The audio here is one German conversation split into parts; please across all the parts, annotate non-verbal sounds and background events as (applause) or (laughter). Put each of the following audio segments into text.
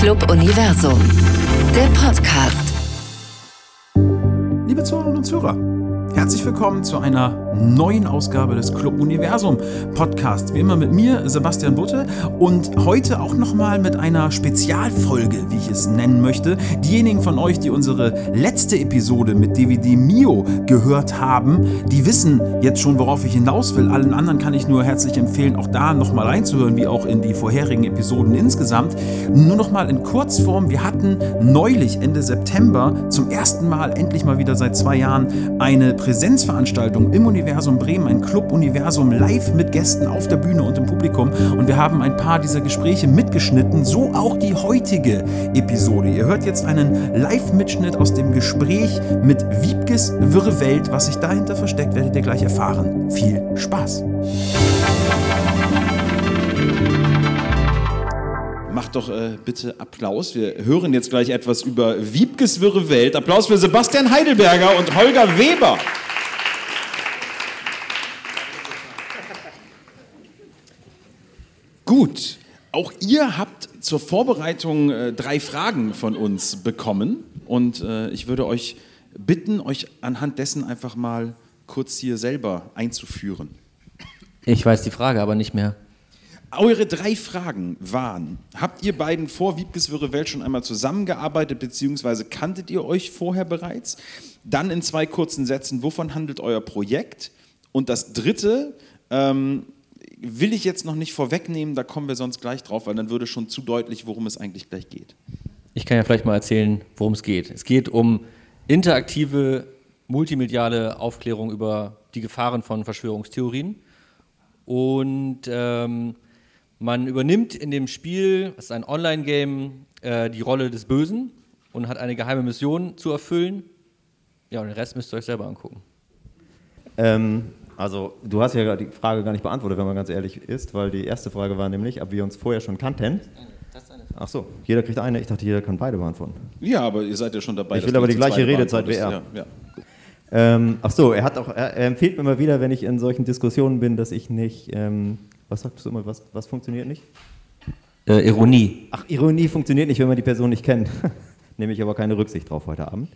Club Universum, der Podcast. Liebe Zuhörerinnen und Zuhörer, herzlich willkommen zu einer neuen Ausgabe des Club Universum Podcast. Wie immer mit mir, Sebastian Butte, und heute auch nochmal mit einer Spezialfolge, wie ich es nennen möchte. Diejenigen von euch, die unsere letzte Episode mit DVD Mio gehört haben, die wissen jetzt schon, worauf ich hinaus will. Allen anderen kann ich nur herzlich empfehlen, auch da nochmal reinzuhören, wie auch in die vorherigen Episoden insgesamt. Nur nochmal in Kurzform, wir hatten neulich Ende September zum ersten Mal, endlich mal wieder seit zwei Jahren, eine Präsenzveranstaltung im Universum Bremen, ein Club Universum live mit Gästen auf der Bühne und im Publikum. Und wir haben ein paar dieser Gespräche mitgeschnitten, so auch die heutige Episode. Ihr hört jetzt einen Live-Mitschnitt aus dem Gespräch mit Wiebkes Wirre Welt. Was sich dahinter versteckt, werdet ihr gleich erfahren. Viel Spaß! Macht doch äh, bitte Applaus. Wir hören jetzt gleich etwas über Wiebkes Wirre Welt. Applaus für Sebastian Heidelberger und Holger Weber. Gut, auch ihr habt zur Vorbereitung äh, drei Fragen von uns bekommen und äh, ich würde euch bitten, euch anhand dessen einfach mal kurz hier selber einzuführen. Ich weiß die Frage aber nicht mehr. Eure drei Fragen waren, habt ihr beiden vor Wiebkes Wirre Welt schon einmal zusammengearbeitet, beziehungsweise kanntet ihr euch vorher bereits? Dann in zwei kurzen Sätzen, wovon handelt euer Projekt? Und das dritte, ähm, will ich jetzt noch nicht vorwegnehmen, da kommen wir sonst gleich drauf, weil dann würde schon zu deutlich, worum es eigentlich gleich geht. Ich kann ja vielleicht mal erzählen, worum es geht. Es geht um interaktive, multimediale Aufklärung über die Gefahren von Verschwörungstheorien. Und ähm, man übernimmt in dem Spiel, es ist ein Online-Game, äh, die Rolle des Bösen und hat eine geheime Mission zu erfüllen. Ja, und den Rest müsst ihr euch selber angucken. Ähm, also, du hast ja die Frage gar nicht beantwortet, wenn man ganz ehrlich ist, weil die erste Frage war nämlich, ob wir uns vorher schon kannten. Ach so, jeder kriegt eine. Ich dachte, jeder kann beide beantworten. Ja, aber ihr seid ja schon dabei. Ich will aber die gleiche Redezeit wie er. Ja, ja. Ähm, ach so, er hat auch, er, er, empfiehlt mir immer wieder, wenn ich in solchen Diskussionen bin, dass ich nicht, ähm, was sagst du immer, was, was funktioniert nicht? Äh, Ironie. Ach, Ironie funktioniert nicht, wenn man die Person nicht kennt. (laughs) Nehme ich aber keine Rücksicht drauf heute Abend.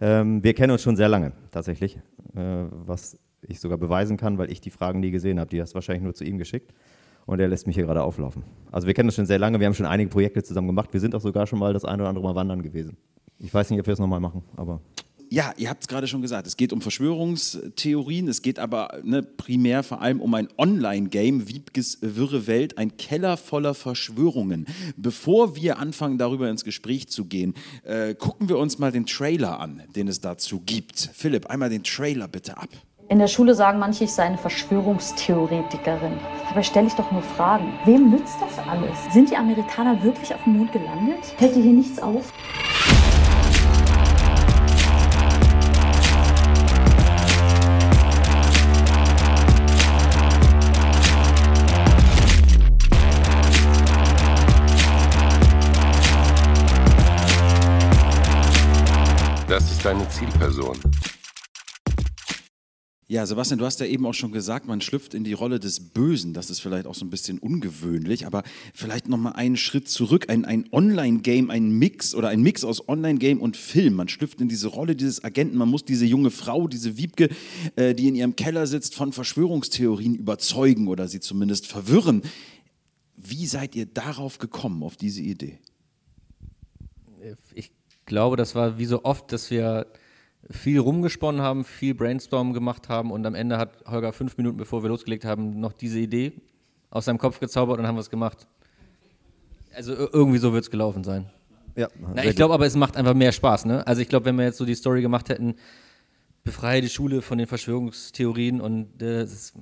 Ähm, wir kennen uns schon sehr lange, tatsächlich, äh, was ich sogar beweisen kann, weil ich die Fragen nie gesehen habe. Die hast du wahrscheinlich nur zu ihm geschickt. Und er lässt mich hier gerade auflaufen. Also wir kennen uns schon sehr lange, wir haben schon einige Projekte zusammen gemacht. Wir sind auch sogar schon mal das eine oder andere Mal wandern gewesen. Ich weiß nicht, ob wir es nochmal machen, aber ja, ihr habt es gerade schon gesagt, es geht um Verschwörungstheorien, es geht aber ne, primär vor allem um ein Online-Game, Wiebkes Wirre Welt, ein Keller voller Verschwörungen. Bevor wir anfangen, darüber ins Gespräch zu gehen, äh, gucken wir uns mal den Trailer an, den es dazu gibt. Philipp, einmal den Trailer bitte ab. In der Schule sagen manche, ich sei eine Verschwörungstheoretikerin. Dabei stelle ich doch nur Fragen. Wem nützt das alles? Sind die Amerikaner wirklich auf dem Mond gelandet? Fällt dir hier nichts auf? Das ist deine Zielperson. Ja, Sebastian, du hast ja eben auch schon gesagt, man schlüpft in die Rolle des Bösen. Das ist vielleicht auch so ein bisschen ungewöhnlich, aber vielleicht nochmal einen Schritt zurück. Ein, ein Online-Game, ein Mix oder ein Mix aus Online-Game und Film. Man schlüpft in diese Rolle dieses Agenten. Man muss diese junge Frau, diese Wiebke, äh, die in ihrem Keller sitzt, von Verschwörungstheorien überzeugen oder sie zumindest verwirren. Wie seid ihr darauf gekommen, auf diese Idee? Ich glaube, das war wie so oft, dass wir viel rumgesponnen haben, viel Brainstorm gemacht haben und am Ende hat Holger fünf Minuten bevor wir losgelegt haben, noch diese Idee aus seinem Kopf gezaubert und haben es gemacht. Also irgendwie so wird es gelaufen sein. Ja, Na, ich glaube aber, es macht einfach mehr Spaß. Ne? Also ich glaube, wenn wir jetzt so die Story gemacht hätten, befreie die Schule von den Verschwörungstheorien und äh, ist,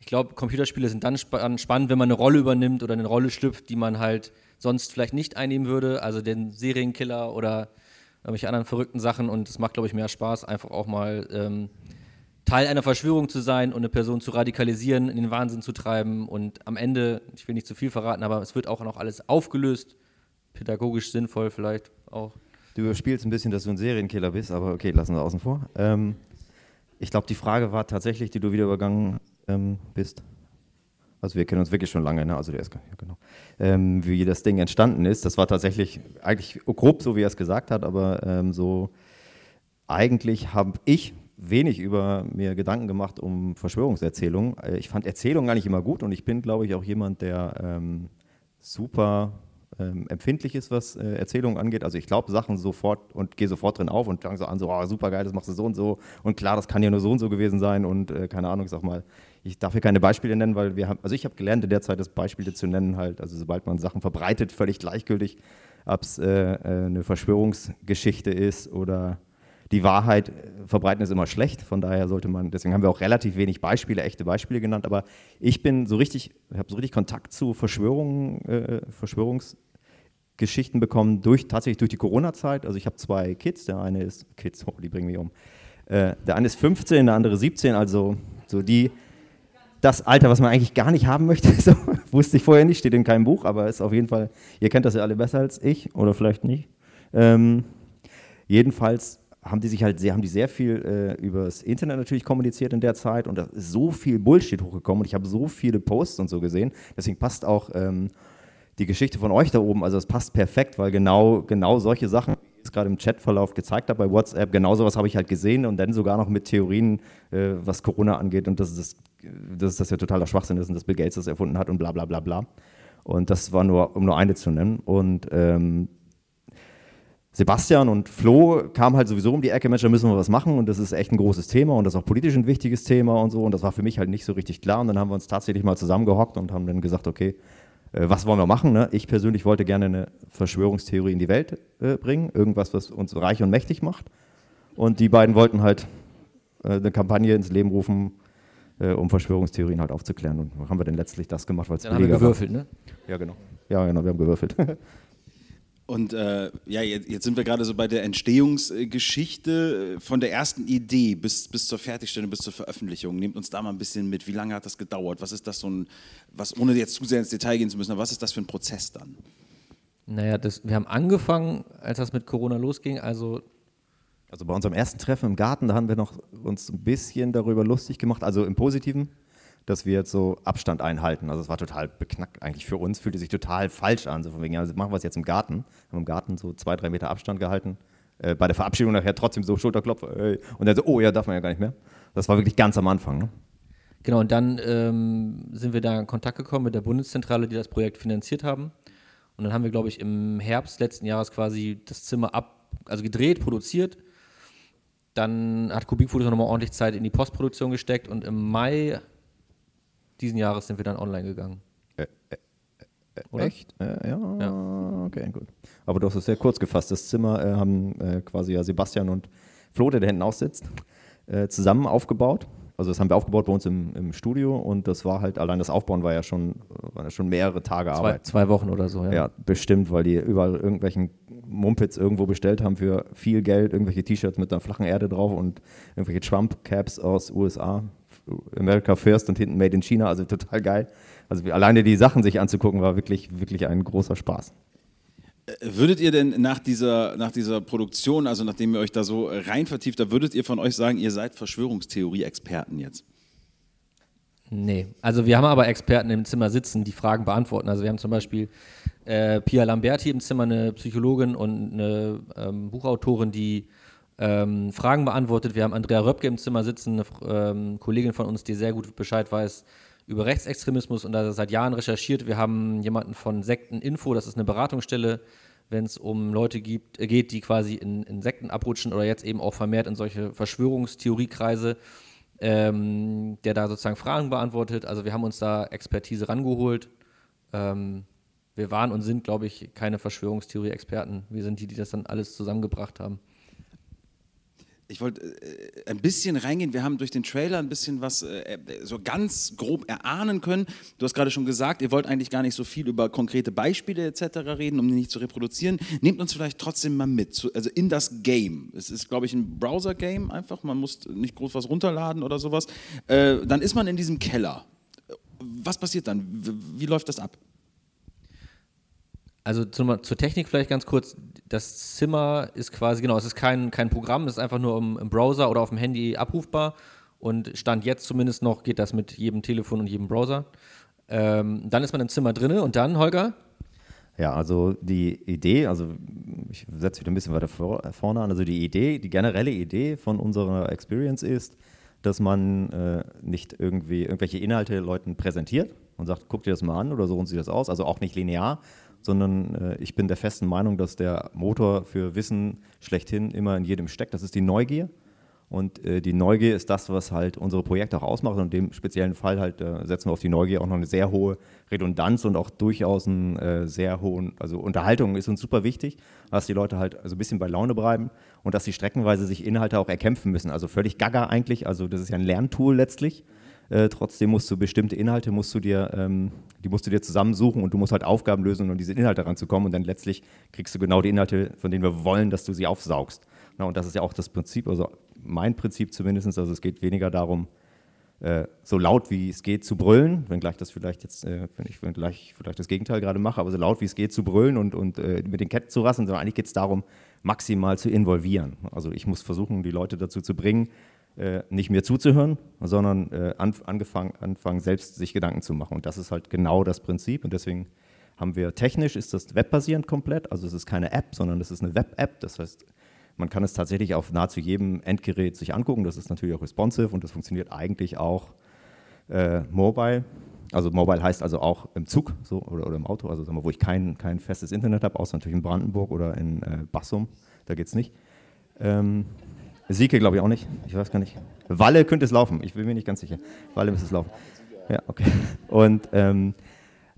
ich glaube, Computerspiele sind dann spannend, wenn man eine Rolle übernimmt oder eine Rolle schlüpft, die man halt sonst vielleicht nicht einnehmen würde, also den Serienkiller oder irgendwelche anderen verrückten Sachen und es macht, glaube ich, mehr Spaß, einfach auch mal ähm, Teil einer Verschwörung zu sein und eine Person zu radikalisieren, in den Wahnsinn zu treiben und am Ende, ich will nicht zu viel verraten, aber es wird auch noch alles aufgelöst, pädagogisch sinnvoll vielleicht auch. Du überspielst ein bisschen, dass du ein Serienkiller bist, aber okay, lassen wir außen vor. Ähm, ich glaube, die Frage war tatsächlich, die du wieder übergangen ähm, bist. Also wir kennen uns wirklich schon lange, ne? also der ist, ja, genau. Ähm, wie das Ding entstanden ist, das war tatsächlich eigentlich grob so, wie er es gesagt hat, aber ähm, so eigentlich habe ich wenig über mir Gedanken gemacht um Verschwörungserzählungen. Äh, ich fand Erzählungen eigentlich immer gut und ich bin, glaube ich, auch jemand, der ähm, super ähm, empfindlich ist, was äh, Erzählungen angeht. Also ich glaube Sachen sofort und gehe sofort drin auf und fange so an, so oh, super geil, das machst du so und so und klar, das kann ja nur so und so gewesen sein und äh, keine Ahnung, ich sag mal, ich darf hier keine Beispiele nennen, weil wir haben, also ich habe gelernt in der Zeit, das Beispiele zu nennen halt, also sobald man Sachen verbreitet, völlig gleichgültig, ob es äh, äh, eine Verschwörungsgeschichte ist oder die Wahrheit verbreiten ist immer schlecht, von daher sollte man, deswegen haben wir auch relativ wenig Beispiele, echte Beispiele genannt, aber ich bin so richtig, habe so richtig Kontakt zu Verschwörungen, äh, Verschwörungsgeschichten bekommen, durch, tatsächlich durch die Corona-Zeit. Also ich habe zwei Kids, der eine ist, Kids, oh, die bringen mich um. Äh, der eine ist 15, der andere 17, also so die, das Alter, was man eigentlich gar nicht haben möchte, (laughs) so, wusste ich vorher nicht, steht in keinem Buch, aber ist auf jeden Fall, ihr kennt das ja alle besser als ich oder vielleicht nicht. Ähm, jedenfalls haben die sich halt sehr, haben die sehr viel äh, über das Internet natürlich kommuniziert in der Zeit und da ist so viel Bullshit hochgekommen und ich habe so viele Posts und so gesehen. Deswegen passt auch ähm, die Geschichte von euch da oben, also es passt perfekt, weil genau, genau solche Sachen, wie ich es gerade im Chatverlauf gezeigt habe bei WhatsApp, genau sowas habe ich halt gesehen und dann sogar noch mit Theorien, äh, was Corona angeht und dass das, dass das ja totaler Schwachsinn ist und dass Bill Gates das erfunden hat und bla bla bla bla. Und das war nur, um nur eine zu nennen. Und ähm, Sebastian und Flo kamen halt sowieso um die Ecke, Mensch, da müssen wir was machen und das ist echt ein großes Thema und das ist auch politisch ein wichtiges Thema und so und das war für mich halt nicht so richtig klar und dann haben wir uns tatsächlich mal zusammengehockt und haben dann gesagt, okay, äh, was wollen wir machen? Ne? Ich persönlich wollte gerne eine Verschwörungstheorie in die Welt äh, bringen, irgendwas, was uns reich und mächtig macht und die beiden wollten halt äh, eine Kampagne ins Leben rufen, äh, um Verschwörungstheorien halt aufzuklären und haben wir dann letztlich das gemacht, weil es Dann haben wir gewürfelt, war. ne? Ja, genau. Ja, genau, wir haben gewürfelt. (laughs) Und äh, ja, jetzt, jetzt, sind wir gerade so bei der Entstehungsgeschichte äh, von der ersten Idee bis, bis zur Fertigstellung, bis zur Veröffentlichung. Nehmt uns da mal ein bisschen mit. Wie lange hat das gedauert? Was ist das so ein, was, ohne jetzt zu sehr ins Detail gehen zu müssen, aber was ist das für ein Prozess dann? Naja, das, wir haben angefangen, als das mit Corona losging, also also bei unserem ersten Treffen im Garten, da haben wir noch uns ein bisschen darüber lustig gemacht, also im Positiven, dass wir jetzt so Abstand einhalten. Also es war total beknackt eigentlich für uns, fühlte sich total falsch an. So von wegen, ja, machen wir es jetzt im Garten. Haben im Garten so zwei, drei Meter Abstand gehalten. Äh, bei der Verabschiedung nachher trotzdem so Schulterklopfer. Ey. Und dann so, oh ja, darf man ja gar nicht mehr. Das war wirklich ganz am Anfang. Ne? Genau, und dann ähm, sind wir da in Kontakt gekommen mit der Bundeszentrale, die das Projekt finanziert haben. Und dann haben wir, glaube ich, im Herbst letzten Jahres quasi das Zimmer ab, also gedreht, produziert. Dann hat Kubikfotos nochmal ordentlich Zeit in die Postproduktion gesteckt und im Mai diesen Jahres sind wir dann online gegangen. Äh, äh, äh echt? Äh, ja, ja, okay, gut. Aber du hast es sehr kurz gefasst. Das Zimmer äh, haben äh, quasi ja Sebastian und Flo, der da hinten aussitzt, zusammen aufgebaut. Also das haben wir aufgebaut bei uns im, im, Studio und das war halt, allein das Aufbauen war ja schon, waren ja schon mehrere Tage zwei, Arbeit. Zwei Wochen oder so, ja. Ja, bestimmt, weil die überall irgendwelchen Mumpits irgendwo bestellt haben für viel Geld, irgendwelche T-Shirts mit einer flachen Erde drauf und irgendwelche Trump-Caps aus USA America First und hinten Made in China, also total geil. Also alleine die Sachen sich anzugucken, war wirklich, wirklich ein großer Spaß. Äh, würdet ihr denn nach dieser, nach dieser Produktion, also nachdem ihr euch da so rein vertieft, da würdet ihr von euch sagen, ihr seid Verschwörungstheorie-Experten jetzt? Nee, also wir haben aber Experten im Zimmer sitzen, die Fragen beantworten. Also wir haben zum Beispiel äh, Pia Lamberti im Zimmer, eine Psychologin und eine ähm, Buchautorin, die ähm, Fragen beantwortet. Wir haben Andrea Röpke im Zimmer sitzen, eine ähm, Kollegin von uns, die sehr gut Bescheid weiß über Rechtsextremismus und da seit Jahren recherchiert. Wir haben jemanden von Sekteninfo, das ist eine Beratungsstelle, wenn es um Leute gibt, äh, geht, die quasi in, in, Sekten abrutschen oder jetzt eben auch vermehrt in solche Verschwörungstheoriekreise, ähm, der da sozusagen Fragen beantwortet. Also wir haben uns da Expertise rangeholt. Ähm, wir waren und sind, glaube ich, keine Verschwörungstheorie-Experten. Wir sind die, die das dann alles zusammengebracht haben ich wollte äh, ein bisschen reingehen. Wir haben durch den Trailer ein bisschen was äh, so ganz grob erahnen können. Du hast gerade schon gesagt, ihr wollt eigentlich gar nicht so viel über konkrete Beispiele etc. reden, um die nicht zu reproduzieren. Nehmt uns vielleicht trotzdem mal mit, zu, also in das Game. Es ist, glaube ich, ein Browser-Game einfach. Man muss nicht groß was runterladen oder sowas. Äh, dann ist man in diesem Keller. Was passiert dann? Wie, wie läuft das ab? Also zur, zur, Technik vielleicht ganz kurz. Das Zimmer ist quasi, genau, es ist kein, kein Programm, es ist einfach nur im, im, Browser oder auf dem Handy abrufbar. Und Stand jetzt zumindest noch geht das mit jedem Telefon und jedem Browser. Ähm, dann ist man im Zimmer drinne und dann, Holger? Ja, also die Idee, also ich setze wieder ein bisschen weiter vor, vorne an, also die Idee, die generelle Idee von unserer Experience ist, dass man äh, nicht irgendwie irgendwelche Inhalte Leuten präsentiert und sagt, guck dir das mal an oder so und sieht das aus, also auch nicht linear, sondern äh, ich bin der festen Meinung, dass der Motor für Wissen schlechthin immer in jedem steckt, das ist die Neugier. Und äh, die Neugier ist das, was halt unsere Projekte auch ausmacht. Und in dem speziellen Fall halt äh, setzen wir auf die Neugier auch noch eine sehr hohe Redundanz und auch durchaus einen äh, sehr hohen, also Unterhaltung ist uns super wichtig, dass die Leute halt also ein bisschen bei Laune bleiben und dass sie streckenweise sich Inhalte auch erkämpfen müssen. Also völlig gaga eigentlich. Also das ist ja ein Lerntool letztlich. Äh, trotzdem musst du bestimmte Inhalte musst du dir, ähm, die musst du dir zusammensuchen und du musst halt Aufgaben lösen, um an diese Inhalte ranzukommen und dann letztlich kriegst du genau die Inhalte, von denen wir wollen, dass du sie aufsaugst. Na, und das ist ja auch das Prinzip, also mein Prinzip zumindest, also es geht weniger darum, äh, so laut wie es geht zu brüllen, wenngleich das vielleicht jetzt, äh, wenn ich gleich vielleicht das Gegenteil gerade mache, aber so laut wie es geht zu brüllen und, und äh, mit den Ketten zu rassen, sondern eigentlich geht es darum, maximal zu involvieren. Also ich muss versuchen, die Leute dazu zu bringen, äh, nicht mir zuzuhören, sondern äh, anfangen, selbst sich Gedanken zu machen. Und das ist halt genau das Prinzip. Und deswegen haben wir technisch, ist das webbasierend komplett. Also es ist keine App, sondern es ist eine Web-App. Das heißt, man kann es tatsächlich auf nahezu jedem Endgerät sich angucken. Das ist natürlich auch responsive und das funktioniert eigentlich auch äh, mobile. Also mobile heißt also auch im Zug so, oder, oder im Auto, also mal, wo ich kein, kein festes Internet habe, außer natürlich in Brandenburg oder in äh, Bassum, da geht es nicht. Ähm, Sieke glaube ich auch nicht, ich weiß gar nicht. Walle könnte es laufen, ich bin mir nicht ganz sicher. Walle müsste es laufen. Ja, okay. Und ähm,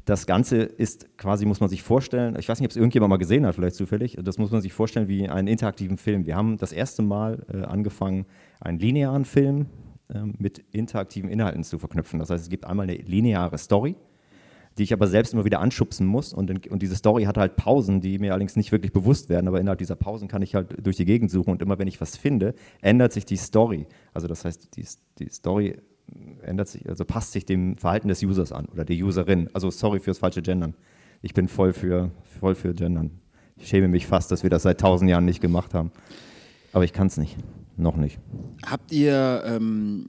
das Ganze ist quasi, muss man sich vorstellen, ich weiß nicht, ob es irgendjemand mal gesehen hat, vielleicht zufällig, das muss man sich vorstellen wie einen interaktiven Film. Wir haben das erste Mal äh, angefangen, einen linearen Film äh, mit interaktiven Inhalten zu verknüpfen. Das heißt, es gibt einmal eine lineare Story, die ich aber selbst immer wieder anschubsen muss. Und, und diese Story hat halt Pausen, die mir allerdings nicht wirklich bewusst werden. Aber innerhalb dieser Pausen kann ich halt durch die Gegend suchen. Und immer wenn ich was finde, ändert sich die Story. Also das heißt, die, die Story ändert sich, also passt sich dem Verhalten des Users an oder der Userin. Also sorry fürs falsche Gendern. Ich bin voll für, voll für Gendern. Ich schäme mich fast, dass wir das seit tausend Jahren nicht gemacht haben. Aber ich kann es nicht. Noch nicht. Habt ihr, ähm,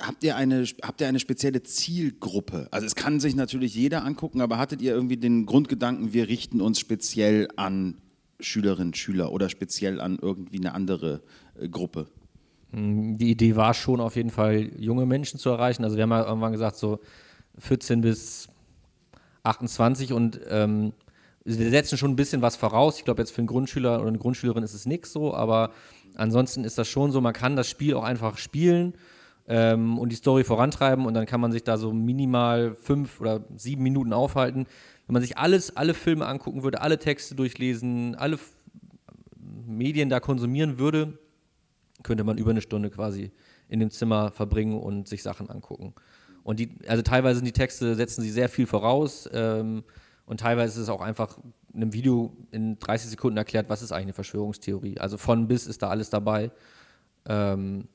habt, ihr eine, habt ihr eine spezielle Zielgruppe? Also es kann sich natürlich jeder angucken, aber hattet ihr irgendwie den Grundgedanken, wir richten uns speziell an Schülerinnen, Schüler oder speziell an irgendwie eine andere äh, Gruppe? Mm, die Idee war schon auf jeden Fall, junge Menschen zu erreichen. Also wir haben ja irgendwann gesagt, so 14 bis 28 und ähm, wir setzen schon ein bisschen was voraus. Ich glaube, jetzt für einen Grundschüler oder eine Grundschülerin ist es nichts so, aber ansonsten ist das schon so, man kann das Spiel auch einfach spielen ähm, und die Story vorantreiben und dann kann man sich da so minimal fünf oder sieben Minuten aufhalten. Wenn man sich alles, alle Filme angucken würde, alle Texte durchlesen, alle Medien da konsumieren würde, könnte man über eine Stunde quasi in dem Zimmer verbringen und sich Sachen angucken. Und die, also teilweise sind die Texte, setzen sie sehr viel voraus ähm, und teilweise ist es auch einfach in einem Video in 30 Sekunden erklärt, was ist eigentlich eine Verschwörungstheorie. Also von bis ist da alles dabei. Ähm,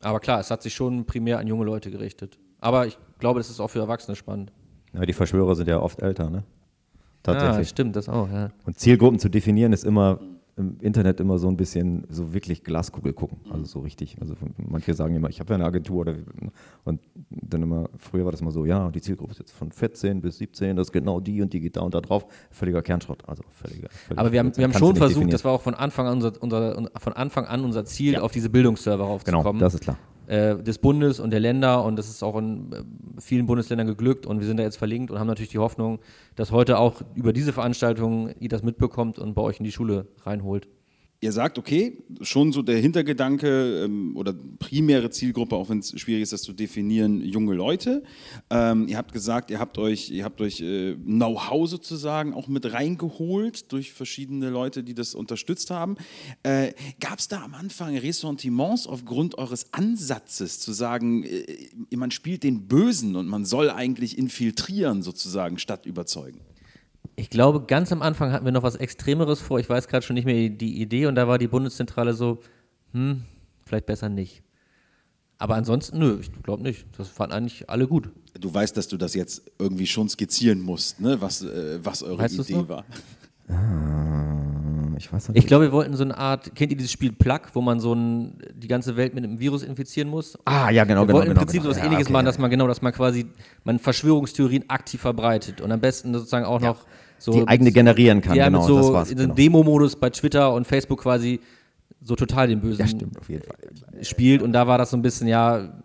aber klar, es hat sich schon primär an junge Leute gerichtet. Aber ich glaube, das ist auch für Erwachsene spannend. Ja, die Verschwörer sind ja oft älter, ne? Tatsächlich. Ja, stimmt, das auch, ja. Und Zielgruppen zu definieren ist immer im Internet immer so ein bisschen so wirklich Glaskugel gucken. Also so richtig. Also manche sagen immer, ich habe ja eine Agentur oder und dann immer, früher war das immer so, ja, die Zielgruppe ist jetzt von 14 bis 17, das ist genau die und die geht da und da drauf. Völliger Kernschrott. Also völliger. völliger Aber wir haben, wir haben schon versucht, das war auch von Anfang an unser, unser von Anfang an unser Ziel, ja. auf diese Bildungsserver raufzukommen. Genau, das ist klar äh, des Bundes und der Länder. Und das ist auch in äh, vielen Bundesländern geglückt. Und wir sind da jetzt verlinkt und haben natürlich die Hoffnung, dass heute auch über diese Veranstaltung ihr das mitbekommt und bei euch in die Schule reinholt ihr sagt, okay, schon so der Hintergedanke ähm, oder primäre Zielgruppe, auch wenn es schwierig ist, das zu definieren, junge Leute. Ähm, ihr habt gesagt, ihr habt euch, ihr habt euch äh, Know-how sozusagen auch mit reingeholt durch verschiedene Leute, die das unterstützt haben. Äh, Gab es da am Anfang Ressentiments aufgrund eures Ansatzes zu sagen, äh, man spielt den Bösen und man soll eigentlich infiltrieren sozusagen statt überzeugen? Ich glaube, ganz am Anfang hatten wir noch was Extremeres vor. Ich weiß gerade schon nicht mehr die Idee und da war die Bundeszentrale so, hm, vielleicht besser nicht. Aber ansonsten, nö, ich glaube nicht. Das fanden eigentlich alle gut. Du weißt, dass du das jetzt irgendwie schon skizzieren musst, ne? was, äh, was eure weißt Idee war. Ah, Ich weiß noch Ich nicht. glaube, wir wollten so eine Art, kennt ihr dieses Spiel Plug, wo man so ein, die ganze Welt mit einem Virus infizieren muss? Ah, ja, genau, Wir genau. wollten im genau, Prinzip genau. so was Ja, ähnliches okay, machen, ja. dass man genau, dass man quasi man Verschwörungstheorien aktiv verbreitet und am besten sozusagen auch noch so die eigene generieren kann. ja, genau, mit so das war's. in so genau. Demo-Modus bei Twitter und Facebook quasi so total den Bösen Ja, stimmt, auf jeden Fall. spielt und da war das so ein bisschen, ja,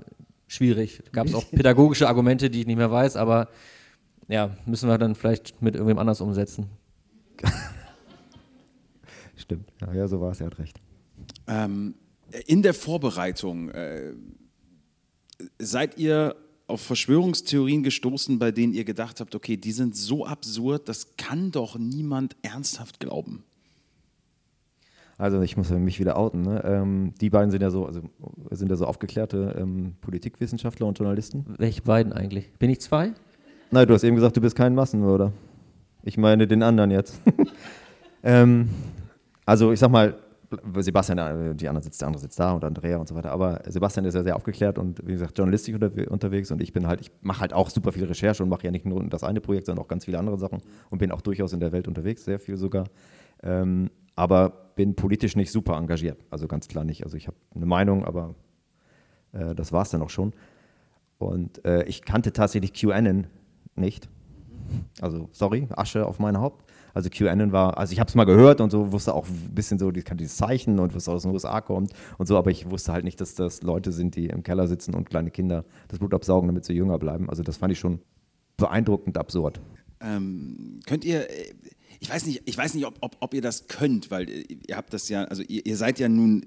schwierig. Gab es auch pädagogische Argumente, die ich nicht mehr weiß, aber ja, müssen wir dann vielleicht mit irgendwem anders umsetzen. (laughs) Stimmt. Ja, ja, so war es, er hat recht. Ähm, in der Vorbereitung äh, seid ihr auf Verschwörungstheorien gestoßen, bei denen ihr gedacht habt, okay, die sind so absurd, das kann doch niemand ernsthaft glauben. Also ich muss mich wieder outen. Ne? Ähm, die beiden sind ja so, also sind ja so aufgeklärte ähm, Politikwissenschaftler und Journalisten. Welche beiden eigentlich? Bin ich zwei? Nein, du hast eben gesagt, du bist kein Massenmörder. Ich meine den anderen jetzt. (laughs) ähm, also ich sag mal, Sebastian, äh, die andere sitzt, der andere sitzt da und Andrea und so weiter. Aber Sebastian ist ja sehr aufgeklärt und wie gesagt journalistisch unterwe unterwegs und ich bin halt, ich mache halt auch super viel Recherche und mache ja nicht nur das eine Projekt, sondern auch ganz viele andere Sachen und bin auch durchaus in der Welt unterwegs, sehr viel sogar. Ähm, aber bin politisch nicht super engagiert, also ganz klar nicht. Also ich habe eine Meinung, aber äh, das war es dann auch schon. Und äh, ich kannte tatsächlich QAnon nicht. Also, sorry, Asche auf mein Haupt. Also QAnon war, also ich habe es mal gehört und so, wusste auch ein bisschen so, ich kannte dieses Zeichen und was aus den USA kommt und so, aber ich wusste halt nicht, dass das Leute sind, die im Keller sitzen und kleine Kinder das Blut absaugen, damit sie jünger bleiben. Also das fand ich schon beeindruckend absurd. Ähm, könnt ihr, äh, ich weiß nicht, ich weiß nicht, ob, ob, ob ihr das könnt, weil äh, ihr habt das ja, also ihr, ihr seid ja nun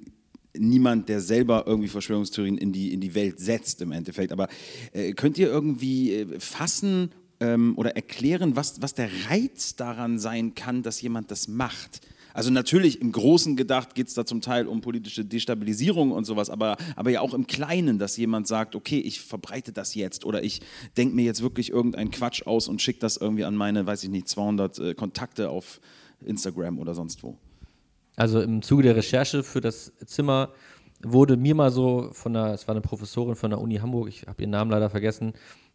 niemand, der selber irgendwie Verschwörungstheorien in die, in die Welt setzt im Endeffekt, aber äh, könnt ihr irgendwie äh, fassen ähm, oder erklären, was, was der Reiz daran sein kann, dass jemand das macht? Also natürlich im Großen gedacht geht es da zum Teil um politische Destabilisierung und sowas, aber, aber ja auch im Kleinen, dass jemand sagt, okay, ich verbreite das jetzt oder ich denke mir jetzt wirklich irgendeinen Quatsch aus und schicke das irgendwie an meine, weiß ich nicht, 200 äh, Kontakte auf Instagram oder sonst wo. Also im Zuge der Recherche für das Zimmer wurde mir mal so von einer, es war eine Professorin von der Uni Hamburg, ich habe ihren Namen leider vergessen,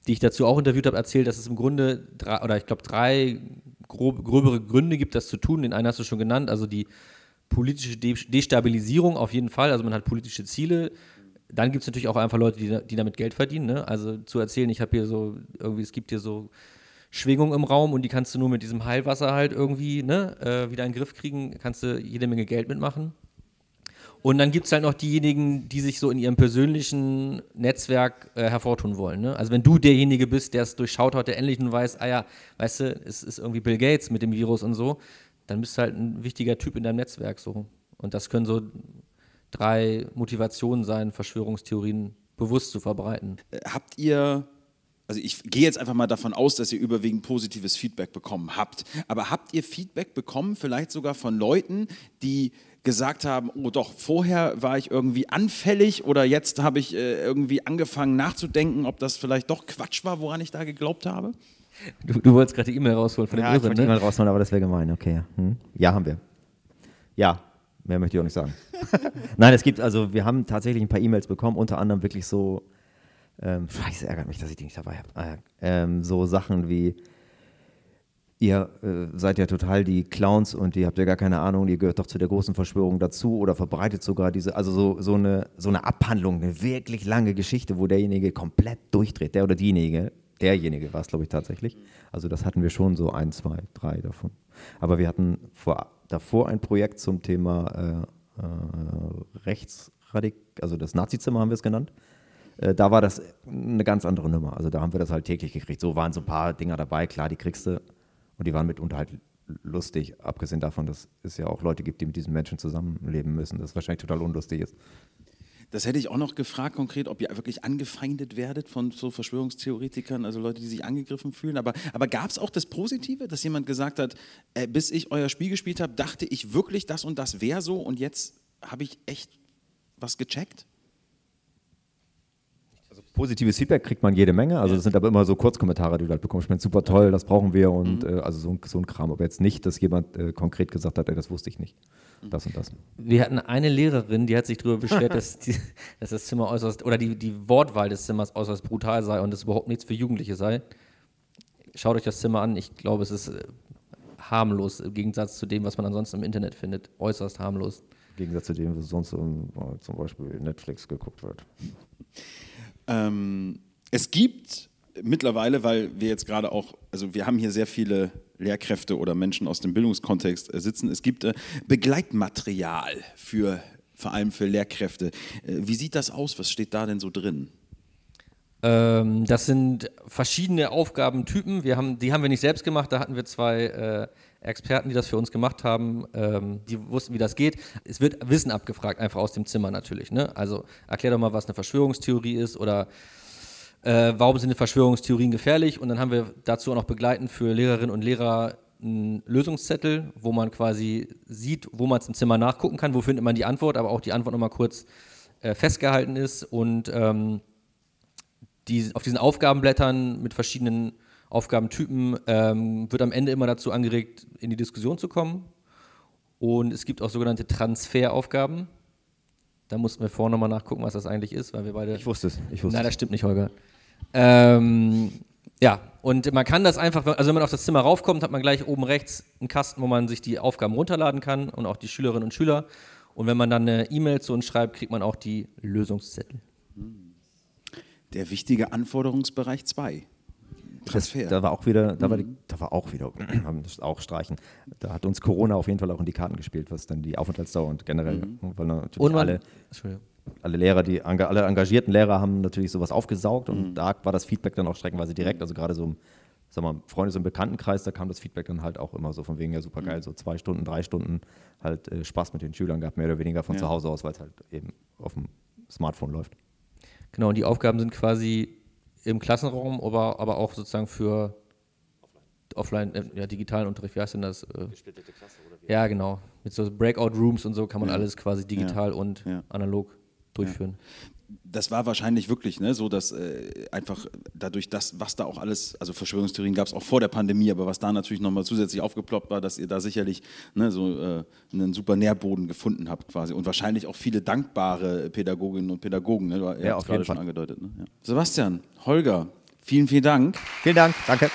die ich dazu auch interviewt habe, erzählt, dass es im Grunde drei, oder ich glaube drei grob, gröbere Gründe gibt, das zu tun. Den einen hast du schon genannt, also die politische De Destabilisierung auf jeden Fall, also man hat politische Ziele. Dann gibt es natürlich auch einfach Leute, die, die damit Geld verdienen. Ne? Also zu erzählen, ich habe hier so, irgendwie, es gibt hier so Schwingung im Raum und die kannst du nur mit diesem Heilwasser halt irgendwie ne, äh, wieder in den Griff kriegen, kannst du jede Menge Geld mitmachen. Und dann gibt es halt noch diejenigen, die sich so in ihrem persönlichen Netzwerk äh, hervortun wollen. Ne? Also wenn du derjenige bist, der es durchschaut hat, der endlich nun weiß, ah ja, weißt du, es ist irgendwie Bill Gates mit dem Virus und so, dann bist du halt ein wichtiger Typ in deinem Netzwerk so. Und das können so drei Motivationen sein, Verschwörungstheorien bewusst zu verbreiten. Äh, Habt ihr, also ich gehe jetzt einfach mal davon aus, dass ihr überwiegend positives Feedback bekommen habt, aber habt ihr Feedback bekommen, vielleicht sogar von Leuten, die gesagt haben, oh doch, vorher war ich irgendwie anfällig oder jetzt habe ich äh, irgendwie angefangen nachzudenken, ob das vielleicht doch Quatsch war, woran ich da geglaubt habe? Du, du wolltest gerade die E-Mail rausholen von dem Ja, ich Irren, wollte die ne? E-Mail rausholen, aber das wäre gemein. Okay, ja. Hm. ja, haben wir. Ja, mehr möchte ich auch nicht sagen. (laughs) Nein, es gibt, also wir haben tatsächlich ein paar E-Mails bekommen, unter anderem wirklich so, ähm, scheiße, ärgert mich, dass ich die nicht dabei habe. Ah, ähm, so Sachen wie, ihr äh, seid ja total die Clowns und ihr habt ja gar keine Ahnung, ihr gehört doch zu der großen Verschwörung dazu oder verbreitet sogar diese, also so, so, eine, so eine Abhandlung, eine wirklich lange Geschichte, wo derjenige komplett durchdreht, der oder diejenige, derjenige war es, glaube ich, tatsächlich. Also das hatten wir schon so ein, zwei, drei davon. Aber wir hatten vor, davor ein Projekt zum Thema äh, äh, Rechtsradik, also das Nazizimmer haben wir es genannt. Äh, da war das eine ganz andere Nummer. Also da haben wir das halt täglich gekriegt. So waren so ein paar Dinger dabei, klar, die kriegst du. Und die waren mitunter halt lustig, abgesehen davon, dass es ja auch Leute gibt, die mit diesen Menschen zusammenleben müssen, das wahrscheinlich total unlustig ist. Das hätte ich auch noch gefragt konkret, ob ihr wirklich angefeindet werdet von so Verschwörungstheoretikern, also Leute, die sich angegriffen fühlen. Aber, aber gab es auch das Positive, dass jemand gesagt hat, äh, bis ich euer Spiel gespielt habe, dachte ich wirklich, das und das wäre so und jetzt habe ich echt was gecheckt? Positives Feedback kriegt man jede Menge, also das sind aber immer so Kurzkommentare, die du halt bekommst. Ich meine, super toll, das brauchen wir und äh, also so, ein- so ein Kram. Aber jetzt nicht, dass jemand äh, konkret gesagt hat, ey, das wusste ich nicht. Das und das. Wir hatten eine Lehrerin, die hat sich darüber beschwert, dass, die, (laughs) dass das Zimmer äußerst, oder die, die Wortwahl des Zimmers äußerst brutal sei und es überhaupt nichts für Jugendliche sei. Schaut euch das Zimmer an, ich glaube, es ist äh, harmlos im Gegensatz zu dem, was man ansonsten im Internet findet. Äußerst harmlos. Im Gegensatz zu dem, was sonst um, zum Beispiel Netflix geguckt wird. Ähm, es gibt mittlerweile, weil wir jetzt gerade auch, also wir haben hier sehr viele Lehrkräfte oder Menschen aus dem Bildungskontext äh, sitzen, es gibt äh, Begleitmaterial für vor allem für Lehrkräfte. Äh, wie sieht das aus? Was steht da denn so drin? Ähm, das sind verschiedene Aufgabentypen. Wir haben, die haben wir nicht selbst gemacht. Da hatten wir zwei äh, Experten, die das für uns gemacht haben. Ähm, die wussten, wie das geht. Es wird Wissen abgefragt, einfach aus dem Zimmer natürlich. Ne? Also erklär doch mal, was eine Verschwörungstheorie ist oder äh, warum sind Verschwörungstheorien gefährlich. Und dann haben wir dazu auch noch begleitend für Lehrerinnen und Lehrer einen Lösungszettel, wo man quasi sieht, wo man es im Zimmer nachgucken kann, wo findet man die Antwort, aber auch die Antwort nochmal kurz äh, festgehalten ist und ähm, die, auf diesen Aufgabenblättern mit verschiedenen Aufgabentypen ähm, wird am Ende immer dazu angeregt, in die Diskussion zu kommen. Und es gibt auch sogenannte Transferaufgaben. Da mussten wir vorher nochmal nachgucken, was das eigentlich ist, weil wir beide. Ich wusste es. Ich wusste Nein, das stimmt nicht, Holger. Ähm, ja, und man kann das einfach, also wenn man auf das Zimmer raufkommt, hat man gleich oben rechts einen Kasten, wo man sich die Aufgaben runterladen kann und auch die Schülerinnen und Schüler. Und wenn man dann eine E-Mail zu uns schreibt, kriegt man auch die Lösungszettel. Der wichtige Anforderungsbereich 2. Transfer. Das, da war auch wieder, da war, die, da war auch wieder, haben das auch streichen. Da hat uns Corona auf jeden Fall auch in die Karten gespielt, was dann die Aufenthaltsdauer und generell, weil natürlich Und alle, alle Lehrer, die alle engagierten Lehrer haben natürlich sowas aufgesaugt und da war das Feedback dann auch streckenweise direkt. Also gerade so im sag mal, Freundes- und Bekanntenkreis, da kam das Feedback dann halt auch immer so von wegen, ja super geil, so zwei Stunden, drei Stunden halt äh, Spaß mit den Schülern gehabt, mehr oder weniger von Ja. zu Hause aus, weil es halt eben auf dem Smartphone läuft. Genau, und die Aufgaben sind quasi im Klassenraum, aber, aber auch sozusagen für offline, äh, ja, digitalen Unterricht, wie heißt denn das? Äh, ja, genau. Mit so Breakout Rooms und so kann man Ja. alles quasi digital und Ja. analog durchführen. Das war wahrscheinlich wirklich ne, so, dass äh, einfach dadurch das, was da auch alles, also Verschwörungstheorien gab es auch vor der Pandemie, aber was da natürlich nochmal zusätzlich aufgeploppt war, dass ihr da sicherlich ne, so äh, einen super Nährboden gefunden habt quasi und wahrscheinlich auch viele dankbare Pädagoginnen und Pädagogen. Ne? Du, Ja, auf gerade jeden schon Fall. angedeutet. Ne? Ja. Sebastian, Holger, vielen, vielen Dank. Vielen Dank, danke.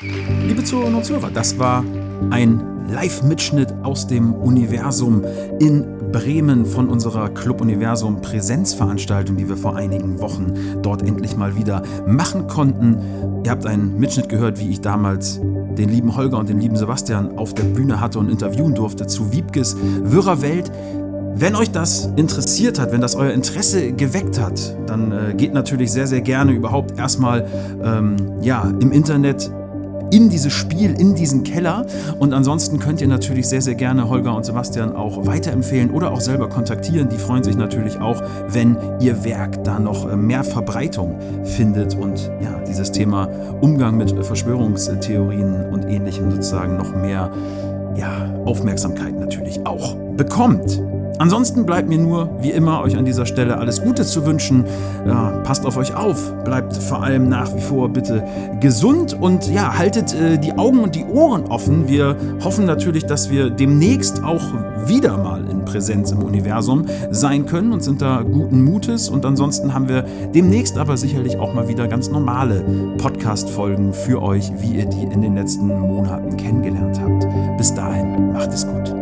Liebe Zuhörerinnen und Zuhörer, das war ein Live-Mitschnitt aus dem Universum in Bremen von unserer Club Universum Präsenzveranstaltung, die wir vor einigen Wochen dort endlich mal wieder machen konnten. Ihr habt einen Mitschnitt gehört, wie ich damals den lieben Holger und den lieben Sebastian auf der Bühne hatte und interviewen durfte zu Wiebkes Wirrer Welt. Wenn euch das interessiert hat, wenn das euer Interesse geweckt hat, dann äh, geht natürlich sehr, sehr gerne überhaupt erstmal ähm, ja, im Internet in dieses Spiel, in diesen Keller. Und ansonsten könnt ihr natürlich sehr, sehr gerne Holger und Sebastian auch weiterempfehlen oder auch selber kontaktieren. Die freuen sich natürlich auch, wenn ihr Werk da noch äh, mehr Verbreitung findet und ja, dieses Thema Umgang mit äh, Verschwörungstheorien und ähnlichem sozusagen noch mehr ja, Aufmerksamkeit natürlich auch bekommt. Ansonsten bleibt mir nur, wie immer, euch an dieser Stelle alles Gute zu wünschen. Ja, passt auf euch auf, bleibt vor allem nach wie vor bitte gesund und ja, haltet äh, die Augen und die Ohren offen. Wir hoffen natürlich, dass wir demnächst auch wieder mal in Präsenz im Universum sein können und sind da guten Mutes. Und ansonsten haben wir demnächst aber sicherlich auch mal wieder ganz normale Podcast-Folgen für euch, wie ihr die in den letzten Monaten kennengelernt habt. Bis dahin, macht es gut.